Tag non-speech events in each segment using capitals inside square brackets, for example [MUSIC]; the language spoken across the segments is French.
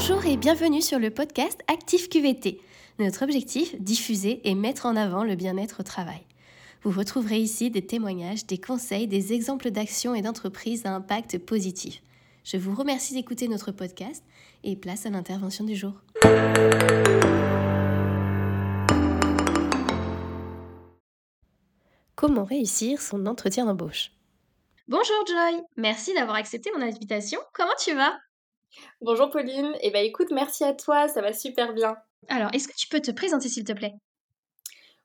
Bonjour et bienvenue sur le podcast Actif QVT. Notre objectif, diffuser et mettre en avant le bien-être au travail. Vous retrouverez ici des témoignages, des conseils, des exemples d'actions et d'entreprises à impact positif. Je vous remercie d'écouter notre podcast et place à l'intervention du jour. Comment réussir son entretien d'embauche? Bonjour Joy, merci d'avoir accepté mon invitation. Comment tu vas? Bonjour Pauline, et eh ben écoute, merci à toi, ça va super bien. Alors, est-ce que tu peux te présenter s'il te plaît?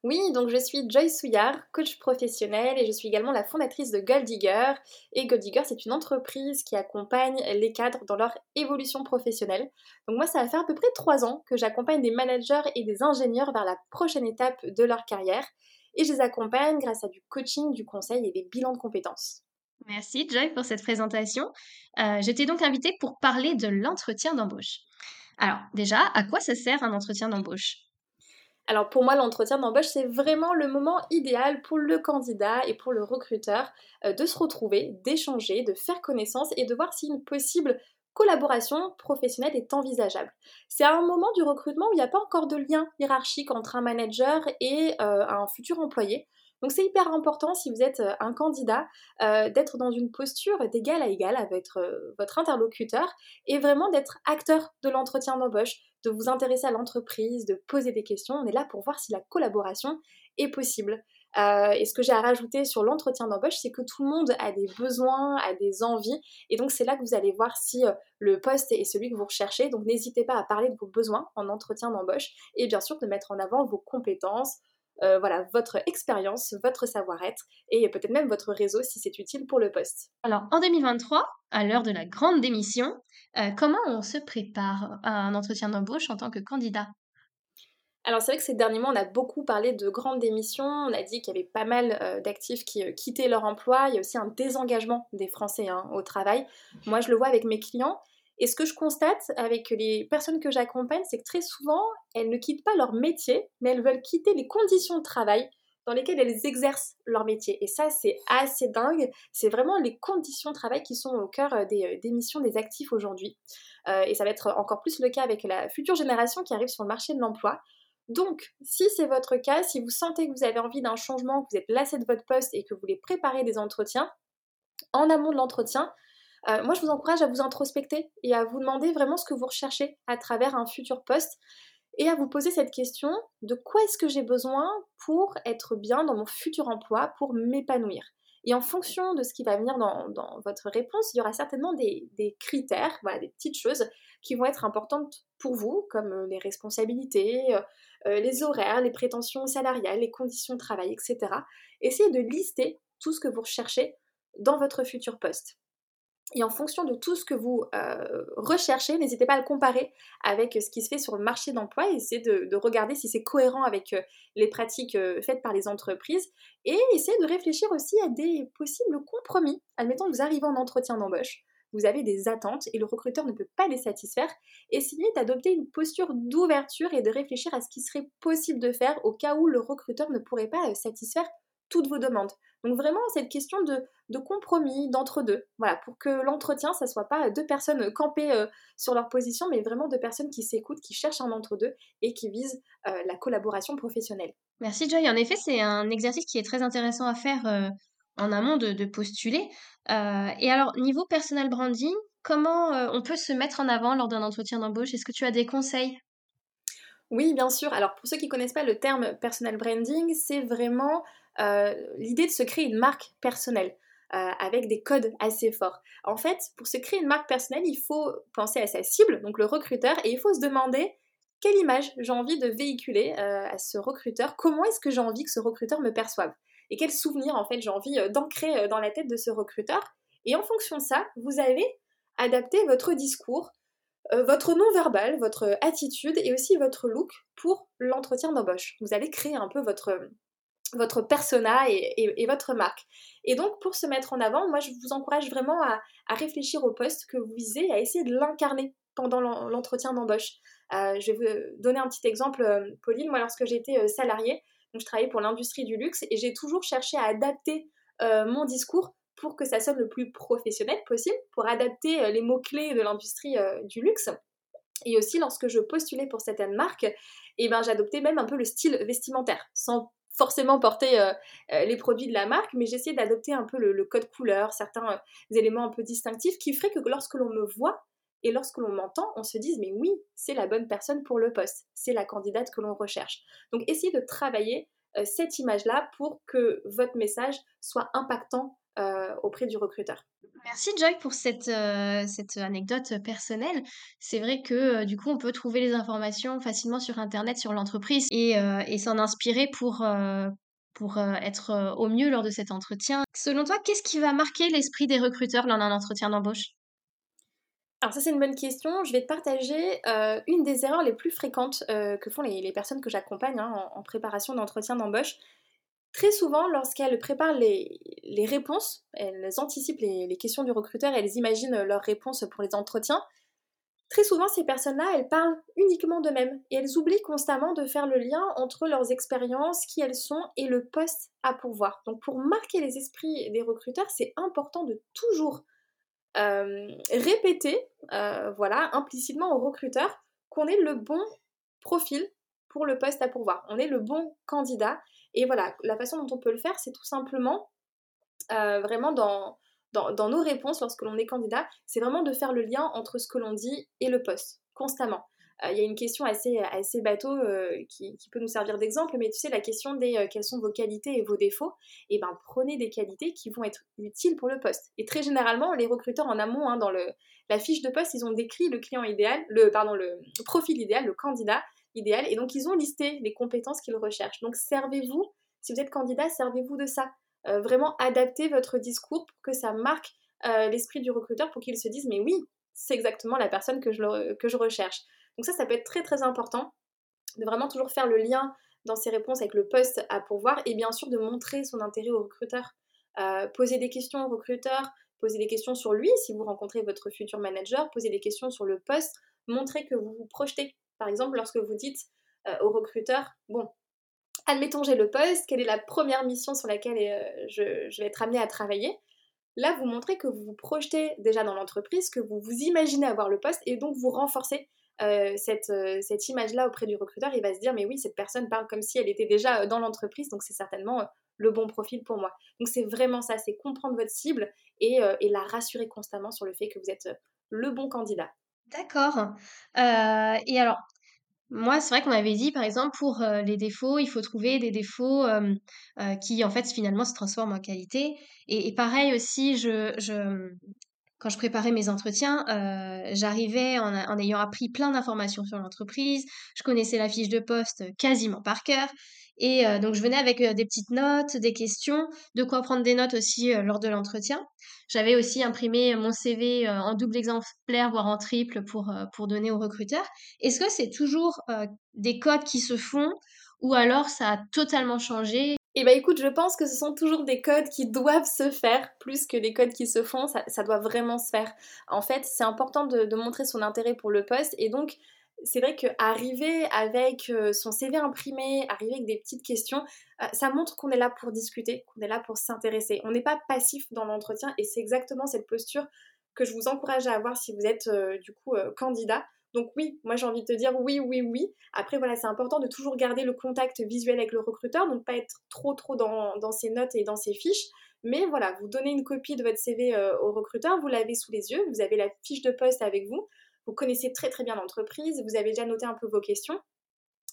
Oui, donc je suis Joy Souillard, coach professionnel et je suis également la fondatrice de Gold Digger. Et Gold Digger, c'est une entreprise qui accompagne les cadres dans leur évolution professionnelle. Donc moi, ça va faire à peu près trois ans que j'accompagne des managers et des ingénieurs vers la prochaine étape de leur carrière. Et je les accompagne grâce à du coaching, du conseil et des bilans de compétences. Merci Joy pour cette présentation. Euh, je t'ai donc invitée pour parler de l'entretien d'embauche. Alors déjà, à quoi ça sert un entretien d'embauche? Alors pour moi, l'entretien d'embauche, c'est vraiment le moment idéal pour le candidat et pour le recruteur euh, de se retrouver, d'échanger, de faire connaissance et de voir si une possible collaboration professionnelle est envisageable. C'est un moment du recrutement où il n'y a pas encore de lien hiérarchique entre un manager et euh, un futur employé. Donc c'est hyper important si vous êtes euh, un candidat euh, d'être dans une posture d'égal à égal avec euh, votre interlocuteur et vraiment d'être acteur de l'entretien d'embauche, de vous intéresser à l'entreprise, de poser des questions. On est là pour voir si la collaboration est possible. et ce que j'ai à rajouter sur l'entretien d'embauche, c'est que tout le monde a des besoins, a des envies, et donc c'est là que vous allez voir si le poste est celui que vous recherchez. Donc n'hésitez pas à parler de vos besoins en entretien d'embauche, et bien sûr de mettre en avant vos compétences, euh, voilà, votre expérience, votre savoir-être et peut-être même votre réseau si c'est utile pour le poste. Alors, en 2023, à l'heure de la grande démission, euh, comment on se prépare à un entretien d'embauche en tant que candidat? Alors c'est vrai que ces derniers mois, on a beaucoup parlé de grandes démissions, on a dit qu'il y avait pas mal euh, d'actifs qui quittaient leur emploi, il y a aussi un désengagement des Français hein, au travail. Moi je le vois avec mes clients, et ce que je constate avec les personnes que j'accompagne, c'est que très souvent, elles ne quittent pas leur métier, mais elles veulent quitter les conditions de travail dans lesquelles elles exercent leur métier. Et ça, c'est assez dingue. C'est vraiment les conditions de travail qui sont au cœur euh, des, euh, des missions des actifs aujourd'hui. Euh, et ça va être encore plus le cas avec la future génération qui arrive sur le marché de l'emploi. Donc, si c'est votre cas, si vous sentez que vous avez envie d'un changement, que vous êtes lassé de votre poste et que vous voulez préparer des entretiens, en amont de l'entretien, euh, moi, je vous encourage à vous introspecter et à vous demander vraiment ce que vous recherchez à travers un futur poste et à vous poser cette question de quoi est-ce que j'ai besoin pour être bien dans mon futur emploi, pour m'épanouir. Et en fonction de ce qui va venir dans, votre réponse, il y aura certainement des, critères, voilà, des petites choses qui vont être importantes pour vous, comme euh, les responsabilités, euh, les horaires, les prétentions salariales, les conditions de travail, etc. Essayez de lister tout ce que vous recherchez dans votre futur poste. Et en fonction de tout ce que vous euh, recherchez, n'hésitez pas à le comparer avec ce qui se fait sur le marché d'emploi et essayez de, regarder si c'est cohérent avec euh, les pratiques euh, faites par les entreprises et essayez de réfléchir aussi à des possibles compromis. Admettons que vous arrivez en entretien d'embauche, vous avez des attentes et le recruteur ne peut pas les satisfaire. Essayez d'adopter une posture d'ouverture et de réfléchir à ce qui serait possible de faire au cas où le recruteur ne pourrait pas satisfaire toutes vos demandes. Donc vraiment cette question de, compromis, d'entre-deux, voilà, pour que l'entretien, ça soit pas deux personnes campées euh, sur leur position, mais vraiment deux personnes qui s'écoutent, qui cherchent un entre-deux et qui visent euh, la collaboration professionnelle. Merci Joy, en effet c'est un exercice qui est très intéressant à faire euh, en amont de, postuler. et alors niveau personal branding, comment on peut se mettre en avant lors d'un entretien d'embauche? Est-ce que tu as des conseils? Oui, bien sûr. Alors pour ceux qui ne connaissent pas le terme personal branding, c'est vraiment euh, l'idée de se créer une marque personnelle. Euh, avec des codes assez forts. En fait, pour se créer une marque personnelle, il faut penser à sa cible, donc le recruteur, et il faut se demander quelle image j'ai envie de véhiculer euh, à ce recruteur, comment est-ce que j'ai envie que ce recruteur me perçoive, et quel souvenir en fait j'ai envie d'ancrer dans la tête de ce recruteur. Et en fonction de ça, vous allez adapter votre discours, votre non-verbal, votre attitude et aussi votre look pour l'entretien d'embauche. Vous allez créer un peu votre, votre persona et, votre marque. Et donc, pour se mettre en avant, moi, je vous encourage vraiment à, réfléchir au poste que vous visez, à essayer de l'incarner pendant l'entretien d'embauche. Euh, je vais vous donner un petit exemple, euh, Pauline. Moi, lorsque j'étais euh, salariée, donc je travaillais pour l'industrie du luxe et j'ai toujours cherché à adapter mon discours pour que ça sonne le plus professionnel possible, pour adapter les mots-clés de l'industrie du luxe. Et aussi, lorsque je postulais pour certaines marques, eh ben, j'adoptais même un peu le style vestimentaire, sans forcément porter euh, euh, les produits de la marque, mais j'essayais d'adopter un peu le, code couleur, certains euh, éléments un peu distinctifs qui feraient que lorsque l'on me voit et lorsque l'on m'entend, on se dise mais oui, c'est la bonne personne pour le poste, c'est la candidate que l'on recherche. Donc essayez de travailler cette image-là pour que votre message soit impactant auprès du recruteur. Merci Joy pour cette, cette anecdote personnelle. C'est vrai que du coup on peut trouver les informations facilement sur Internet, sur l'entreprise et, et s'en inspirer pour, pour être au mieux lors de cet entretien. Selon toi, qu'est-ce qui va marquer l'esprit des recruteurs lors d'un entretien d'embauche? Alors ça c'est une bonne question. Je vais te partager une des erreurs les plus fréquentes que font les, personnes que j'accompagne hein, en, préparation d'entretien d'embauche. Très souvent, lorsqu'elles préparent les, réponses, elles anticipent les, questions du recruteur, elles imaginent leurs réponses pour les entretiens. Très souvent, ces personnes-là, elles parlent uniquement d'eux-mêmes et elles oublient constamment de faire le lien entre leurs expériences, qui elles sont et le poste à pourvoir. Donc, pour marquer les esprits des recruteurs, c'est important de toujours euh, répéter, euh, voilà, implicitement aux recruteurs qu'on est le bon profil pour le poste à pourvoir. On est le bon candidat et voilà, la façon dont on peut le faire, c'est tout simplement euh, vraiment dans, nos réponses lorsque l'on est candidat, c'est vraiment de faire le lien entre ce que l'on dit et le poste, constamment. Euh, il y a une question assez, assez bateau euh, qui, peut nous servir d'exemple, mais tu sais, la question des quelles sont vos qualités et vos défauts, et eh ben prenez des qualités qui vont être utiles pour le poste. Et très généralement, les recruteurs en amont, hein, dans le, la fiche de poste, ils ont décrit le client idéal, le, pardon, le profil idéal, le candidat, idéal. Et donc, ils ont listé les compétences qu'ils recherchent. Donc, servez-vous, si vous êtes candidat, servez-vous de ça. Euh, vraiment adaptez votre discours pour que ça marque euh, l'esprit du recruteur pour qu'il se dise, mais oui, c'est exactement la personne que je, que je recherche. Donc ça, ça peut être très très important de vraiment toujours faire le lien dans ses réponses avec le poste à pourvoir et bien sûr de montrer son intérêt au recruteur. Euh, poser des questions au recruteur, poser des questions sur lui si vous rencontrez votre futur manager, poser des questions sur le poste, montrer que vous vous projetez par exemple, lorsque vous dites euh, au recruteur, bon, admettons j'ai le poste, quelle est la première mission sur laquelle euh, je, vais être amené à travailler? Là, vous montrez que vous vous projetez déjà dans l'entreprise, que vous vous imaginez avoir le poste et donc vous renforcez euh, cette, image-là auprès du recruteur. Il va se dire, mais oui, cette personne parle comme si elle était déjà dans l'entreprise, donc c'est certainement le bon profil pour moi. Donc c'est vraiment ça, c'est comprendre votre cible et, la rassurer constamment sur le fait que vous êtes le bon candidat. D'accord. Euh, et alors, moi, c'est vrai qu'on avait dit, par exemple, pour euh, les défauts, il faut trouver des défauts euh, qui, en fait, finalement, se transforment en qualité. Et, pareil aussi, quand je préparais mes entretiens, j'arrivais en ayant appris plein d'informations sur l'entreprise. Je connaissais la fiche de poste quasiment par cœur. Et donc, je venais avec des petites notes, des questions, de quoi prendre des notes aussi lors de l'entretien. J'avais aussi imprimé mon CV en double exemplaire, voire en triple, pour, pour donner aux recruteurs. Est-ce que c'est toujours des codes qui se font ou alors ça a totalement changé? Eh bien écoute, je pense que ce sont toujours des codes qui doivent se faire plus que des codes qui se font, ça, ça doit vraiment se faire. En fait, c'est important de, de, montrer son intérêt pour le poste et donc c'est vrai qu'arriver avec euh, son CV imprimé, arriver avec des petites questions, euh, ça montre qu'on est là pour discuter, qu'on est là pour s'intéresser. On n'est pas passif dans l'entretien et c'est exactement cette posture que je vous encourage à avoir si vous êtes euh, du coup candidat. Donc oui, moi j'ai envie de te dire oui, oui, oui. Après voilà, c'est important de toujours garder le contact visuel avec le recruteur, donc pas être trop trop dans, dans ses notes et dans ses fiches. Mais voilà, vous donnez une copie de votre CV au recruteur, vous l'avez sous les yeux, vous avez la fiche de poste avec vous vous connaissez très très bien l'entreprise, vous avez déjà noté un peu vos questions.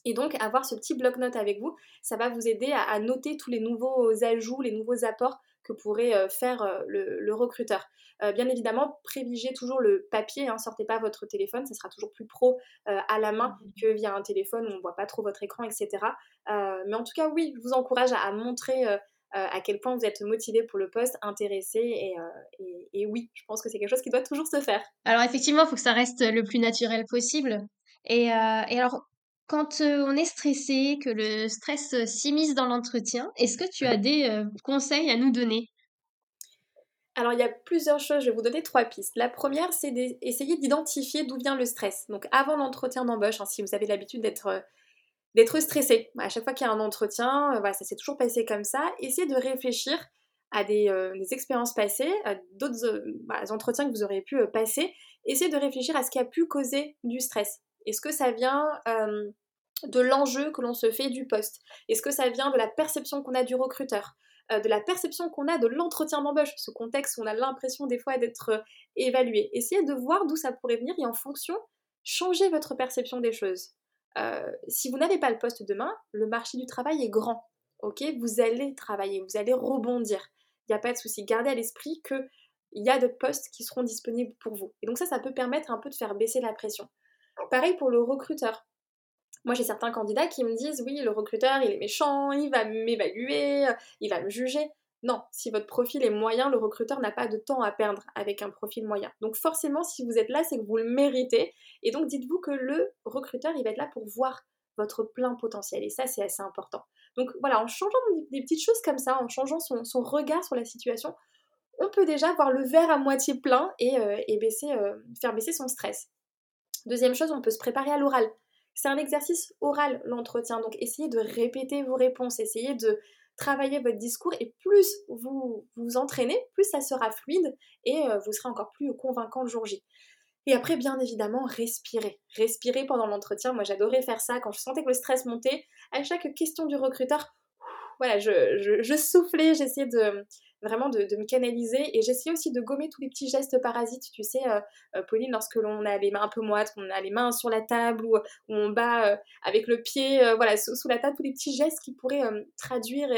Et donc, avoir ce petit bloc-notes avec vous, ça va vous aider à, noter tous les nouveaux ajouts, les nouveaux apports que pourrait euh, faire euh, le, recruteur. Euh, bien évidemment, privilégiez toujours le papier, hein, sortez pas votre téléphone, ça sera toujours plus pro à la main mmh que via un téléphone où on ne voit pas trop votre écran, etc. mais en tout cas, oui, je vous encourage à montrer à quel point vous êtes motivé pour le poste, intéressé euh, et, oui, je pense que c'est quelque chose qui doit toujours se faire. Alors effectivement, il faut que ça reste le plus naturel possible. Et, euh, alors, quand on est stressé, que le stress s'immisce dans l'entretien, est-ce que tu as des conseils à nous donner? Alors, il y a plusieurs choses, je vais vous donner trois pistes. La première, c'est d'essayer d'identifier d'où vient le stress. Donc, avant l'entretien d'embauche, hein, si vous avez l'habitude d'être d'être stressé. À chaque fois qu'il y a un entretien, euh, ça s'est toujours passé comme ça. Essayez de réfléchir à des, expériences passées, à d'autres bah, entretiens que vous auriez pu passer. Essayez de réfléchir à ce qui a pu causer du stress. Est-ce que ça vient de l'enjeu que l'on se fait du poste? Est-ce que ça vient de la perception qu'on a du recruteur? De la perception qu'on a de l'entretien d'embauche, ce contexte où on a l'impression des fois d'être évalué. Essayez de voir d'où ça pourrait venir et en fonction, changez votre perception des choses. Si vous n'avez pas le poste demain, le marché du travail est grand. Ok, vous allez travailler, vous allez rebondir. Il n'y a pas de souci. Gardez à l'esprit qu'il y a de postes qui seront disponibles pour vous. Et donc ça, ça peut permettre un peu de faire baisser la pression. Pareil pour le recruteur. Moi, j'ai certains candidats qui me disent oui, le recruteur, il est méchant, il va m'évaluer, il va me juger. Non, si votre profil est moyen, le recruteur n'a pas de temps à perdre avec un profil moyen. Donc forcément, si vous êtes là, c'est que vous le méritez. Et donc dites-vous que le recruteur, il va être là pour voir votre plein potentiel. Et ça, c'est assez important. Donc voilà, en changeant des petites choses comme ça, en changeant son, regard sur la situation, on peut déjà voir le verre à moitié plein et, euh, baisser, euh, faire baisser son stress. Deuxième chose, on peut se préparer à l'oral. C'est un exercice oral, l'entretien. Donc essayez de répéter vos réponses, essayez de travailler votre discours et plus vous vous entraînez, plus ça sera fluide et euh, vous serez encore plus convaincant le jour J. Et après, bien évidemment, respirer. Respirer pendant l'entretien. Moi, j'adorais faire ça quand je sentais que le stress montait. À chaque question du recruteur, voilà, je, soufflais, j'essayais de vraiment de, me canaliser et j'essayais aussi de gommer tous les petits gestes parasites. Tu sais, euh, euh, Pauline, lorsque l'on a les mains un peu moites, qu'on a les mains sur la table ou, on bat euh, avec le pied, voilà, sous, la table, tous les petits gestes qui pourraient traduire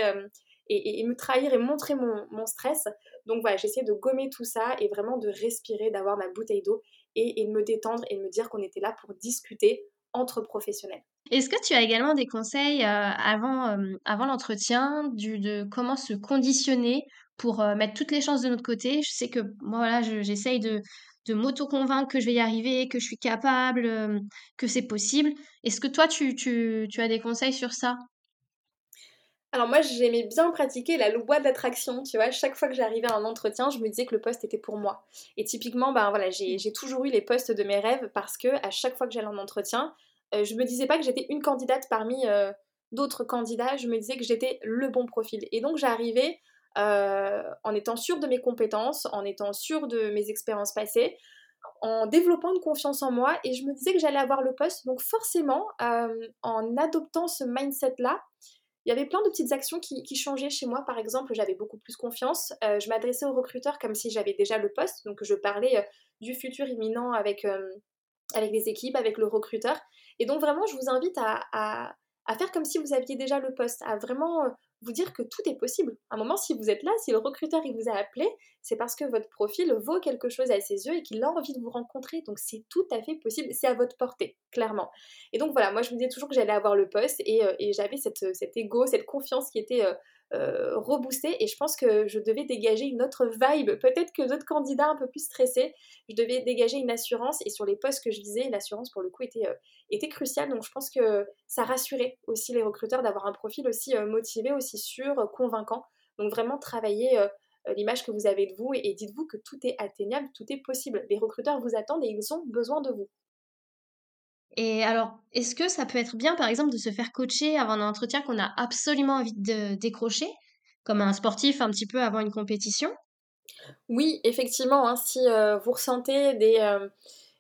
et, me trahir et montrer mon, stress. Donc voilà, j'essayais de gommer tout ça et vraiment de respirer, d'avoir ma bouteille d'eau et, de me détendre et de me dire qu'on était là pour discuter entre professionnels. Est-ce que tu as également des conseils avant, avant l'entretien de comment se conditionner pour euh, mettre toutes les chances de notre côté Je sais que moi, voilà, j'essaye de, de m'auto-convaincre que je vais y arriver, que je suis capable, que c'est possible. Est-ce que toi, tu, tu, tu as des conseils sur ça? Alors moi, j'aimais bien pratiquer la loi d'attraction, tu vois. Chaque fois que j'arrivais à un entretien, je me disais que le poste était pour moi. Et typiquement, ben voilà, j'ai toujours eu les postes de mes rêves parce que à chaque fois que j'allais en entretien, euh, je me disais pas que j'étais une candidate parmi euh, d'autres candidats, je me disais que j'étais le bon profil. Et donc j'arrivais euh, en étant sûre de mes compétences, en étant sûre de mes expériences passées, en développant une confiance en moi et je me disais que j'allais avoir le poste. Donc forcément, en adoptant ce mindset-là, il y avait plein de petites actions qui, changeaient chez moi. Par exemple, j'avais beaucoup plus confiance. Euh, je m'adressais au recruteur comme si j'avais déjà le poste. Donc, je parlais euh, du futur imminent avec, euh, avec les équipes, avec le recruteur. Et donc, vraiment, je vous invite à, à faire comme si vous aviez déjà le poste, à vraiment vous dire que tout est possible. À un moment, si vous êtes là, si le recruteur vous a appelé, c'est parce que votre profil vaut quelque chose à ses yeux et qu'il a envie de vous rencontrer. Donc c'est tout à fait possible, c'est à votre portée, clairement. Et donc voilà, moi je me disais toujours que j'allais avoir le poste et, euh, j'avais cette, cet ego, cette confiance qui était euh, euh, et je pense que je devais dégager une autre vibe. Peut-être que d'autres candidats un peu plus stressés, je devais dégager une assurance et sur les postes que je visais, l'assurance pour le coup était, euh, cruciale. Donc je pense que ça rassurait aussi les recruteurs d'avoir un profil aussi euh, motivé, aussi sûr, convaincant. Donc vraiment travailler l'image que vous avez de vous et dites-vous que tout est atteignable, tout est possible. Les recruteurs vous attendent et ils ont besoin de vous. Et alors, est-ce que ça peut être bien, par exemple, de se faire coacher avant un entretien qu'on a absolument envie de décrocher, comme un sportif un petit peu avant une compétition? Oui, effectivement, hein, si vous ressentez des,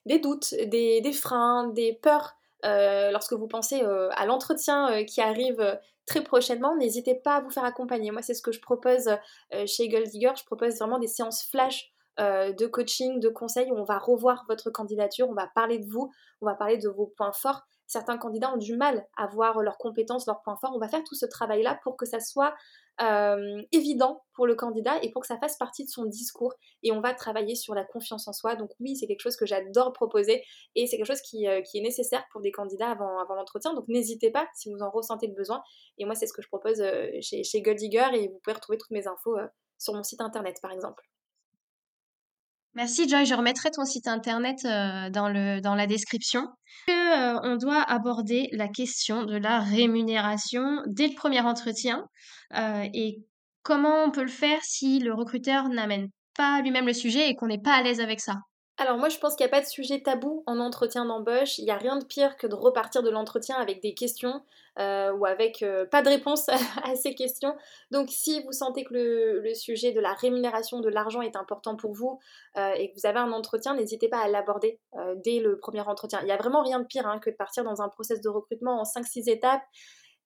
des doutes, des, des, freins, des peurs lorsque vous pensez à l'entretien qui arrive très prochainement, n'hésitez pas à vous faire accompagner. Moi, c'est ce que je propose chez Gold Digger. Je propose vraiment des séances flash euh, de coaching, de conseils où on va revoir votre candidature, on va parler de vous, on va parler de vos points forts. Certains candidats ont du mal à voir leurs compétences, leurs points forts. On va faire tout ce travail-là pour que ça soit euh, évident pour le candidat et pour que ça fasse partie de son discours. Et on va travailler sur la confiance en soi. Donc oui, c'est quelque chose que j'adore proposer et c'est quelque chose qui, euh, est nécessaire pour des candidats avant, l'entretien. Donc n'hésitez pas si vous en ressentez le besoin. Et moi, c'est ce que je propose chez, chez Gold Digger et vous pouvez retrouver toutes mes infos sur mon site internet, par exemple. Merci Joy, je remettrai ton site internet euh, dans, le, dans la description. Euh, on doit aborder la question de la rémunération dès le premier entretien euh, et comment on peut le faire si le recruteur n'amène pas lui-même le sujet et qu'on n'est pas à l'aise avec ça? Alors moi je pense qu'il n'y a pas de sujet tabou en entretien d'embauche, il n'y a rien de pire que de repartir de l'entretien avec des questions euh, ou avec euh, pas de réponse [LAUGHS] à ces questions. Donc si vous sentez que le, sujet de la rémunération de l'argent est important pour vous euh, et que vous avez un entretien, n'hésitez pas à l'aborder dès le premier entretien. Il n'y a vraiment rien de pire hein, que de partir dans un process de recrutement en 5-6 étapes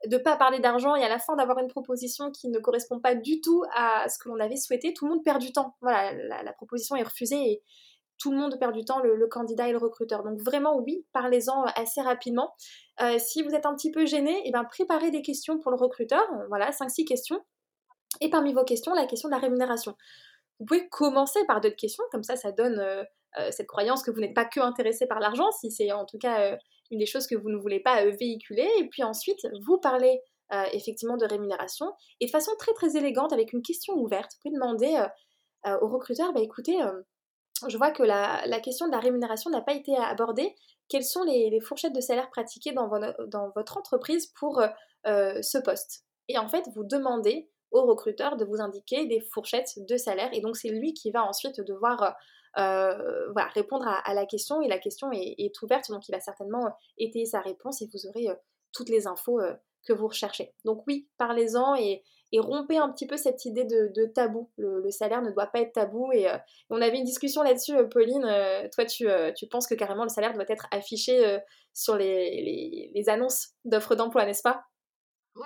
de pas parler d'argent et à la fin d'avoir une proposition qui ne correspond pas du tout à ce que l'on avait souhaité, tout le monde perd du temps. Voilà, la, la proposition est refusée et, tout le monde perd du temps, le, candidat et le recruteur. Donc vraiment, oui, parlez-en assez rapidement. Euh, si vous êtes un petit peu gêné, eh ben, préparez des questions pour le recruteur. Euh, voilà, 5-6 questions. Et parmi vos questions, la question de la rémunération. Vous pouvez commencer par d'autres questions, comme ça, ça donne euh, cette croyance que vous n'êtes pas que intéressé par l'argent, si c'est en tout cas une des choses que vous ne voulez pas véhiculer. Et puis ensuite, vous parlez effectivement de rémunération et de façon très très élégante, avec une question ouverte. Vous pouvez demander au recruteur, bah, écoutez, je vois que la, question de la rémunération n'a pas été abordée. Quelles sont les, fourchettes de salaire pratiquées dans, votre entreprise pour euh, euh, ce poste? Et en fait, vous demandez au recruteur de vous indiquer des fourchettes de salaire. Et donc, c'est lui qui va ensuite devoir euh, répondre à, la question. Et la question est, ouverte, donc il va certainement étayer sa réponse et vous aurez toutes les infos que vous recherchez. Donc oui, parlez-en et, et rompez un petit peu cette idée de, tabou. Le, salaire ne doit pas être tabou. Et euh, on avait une discussion là-dessus, euh, Pauline. Euh, toi, tu, tu, penses que carrément le salaire doit être affiché sur les, les, annonces d'offres d'emploi, n'est-ce pas?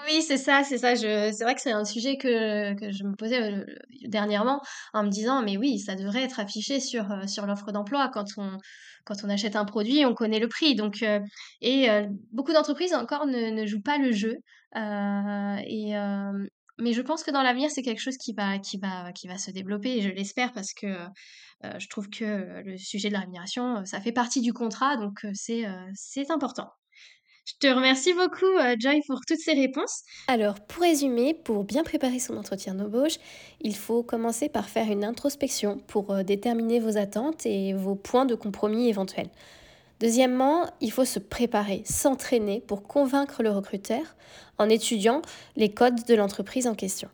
Oui, c'est ça, c'est ça. C'est vrai que c'est un sujet que, que je me posais dernièrement en me disant, mais oui, ça devrait être affiché sur, sur l'offre d'emploi quand on, quand on achète un produit, on connaît le prix. Donc, et beaucoup d'entreprises encore ne, ne, jouent pas le jeu. et, mais je pense que dans l'avenir, c'est quelque chose qui va, qui va, qui va se développer et je l'espère parce que euh, je trouve que le sujet de la rémunération, euh, ça fait partie du contrat, donc euh, c'est, c'est important. Je te remercie beaucoup, Joy, pour toutes ces réponses. Alors, pour résumer, pour bien préparer son entretien d'embauche, il faut commencer par faire une introspection pour déterminer vos attentes et vos points de compromis éventuels. Deuxièmement, il faut se préparer, s'entraîner pour convaincre le recruteur en étudiant les codes de l'entreprise en question.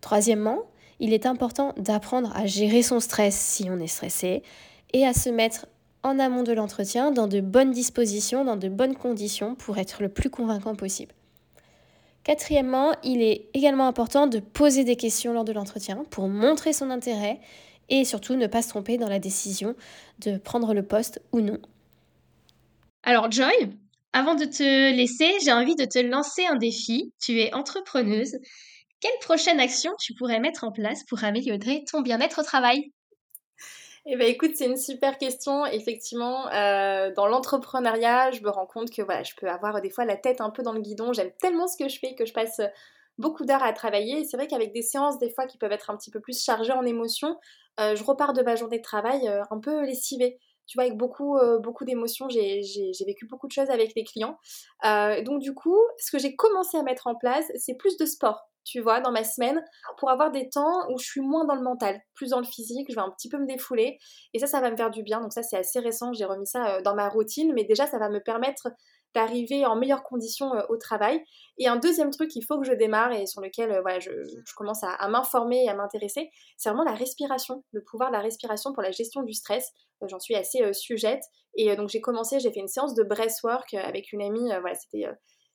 Troisièmement, il est important d'apprendre à gérer son stress si on est stressé et à se mettre en amont de l'entretien dans de bonnes dispositions, dans de bonnes conditions pour être le plus convaincant possible. Quatrièmement, il est également important de poser des questions lors de l'entretien pour montrer son intérêt et surtout ne pas se tromper dans la décision de prendre le poste ou non. Alors Joy, avant de te laisser, j'ai envie de te lancer un défi. Tu es entrepreneuse. Quelle prochaine action tu pourrais mettre en place pour améliorer ton bien-être au travail? Eh bien, écoute, c'est une super question. Effectivement, euh, dans l'entrepreneuriat, je me rends compte que voilà, je peux avoir des fois la tête un peu dans le guidon. J'aime tellement ce que je fais que je passe beaucoup d'heures à travailler. Et c'est vrai qu'avec des séances, des fois, qui peuvent être un petit peu plus chargées en émotions, je repars de ma journée de travail euh, un peu lessivée. Tu vois, avec beaucoup, euh, beaucoup d'émotions, j'ai vécu beaucoup de choses avec les clients. donc du coup, ce que j'ai commencé à mettre en place, c'est plus de sport tu vois, dans ma semaine, pour avoir des temps où je suis moins dans le mental, plus dans le physique, je vais un petit peu me défouler. Et ça, ça va me faire du bien. Donc ça, c'est assez récent, j'ai remis ça dans ma routine, mais déjà, ça va me permettre d'arriver en meilleures conditions euh, au travail. Et un deuxième truc il faut que je démarre et sur lequel euh, je, commence à, m'informer et à m'intéresser, c'est vraiment la respiration, le pouvoir de la respiration pour la gestion du stress. Euh, j'en suis assez sujette. Et donc j'ai commencé, j'ai fait une séance de breathwork avec une amie,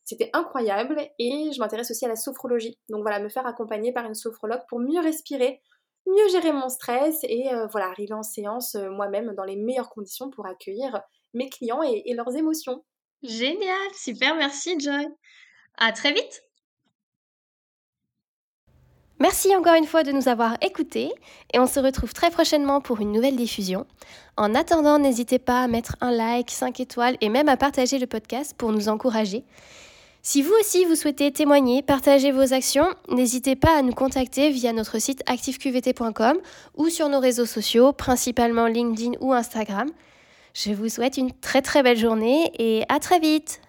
c'était incroyable et je m'intéresse aussi à la sophrologie. Donc voilà, me faire accompagner par une sophrologue pour mieux respirer, mieux gérer mon stress et voilà, arriver en séance moi-même dans les meilleures conditions pour accueillir mes clients et leurs émotions. Génial, super, merci Joy. À très vite. Merci encore une fois de nous avoir écoutés et on se retrouve très prochainement pour une nouvelle diffusion. En attendant, n'hésitez pas à mettre un like, 5 étoiles et même à partager le podcast pour nous encourager. Si vous aussi vous souhaitez témoigner, partager vos actions, n'hésitez pas à nous contacter via notre site activeqvt.com ou sur nos réseaux sociaux, principalement LinkedIn ou Instagram. Je vous souhaite une très très belle journée et à très vite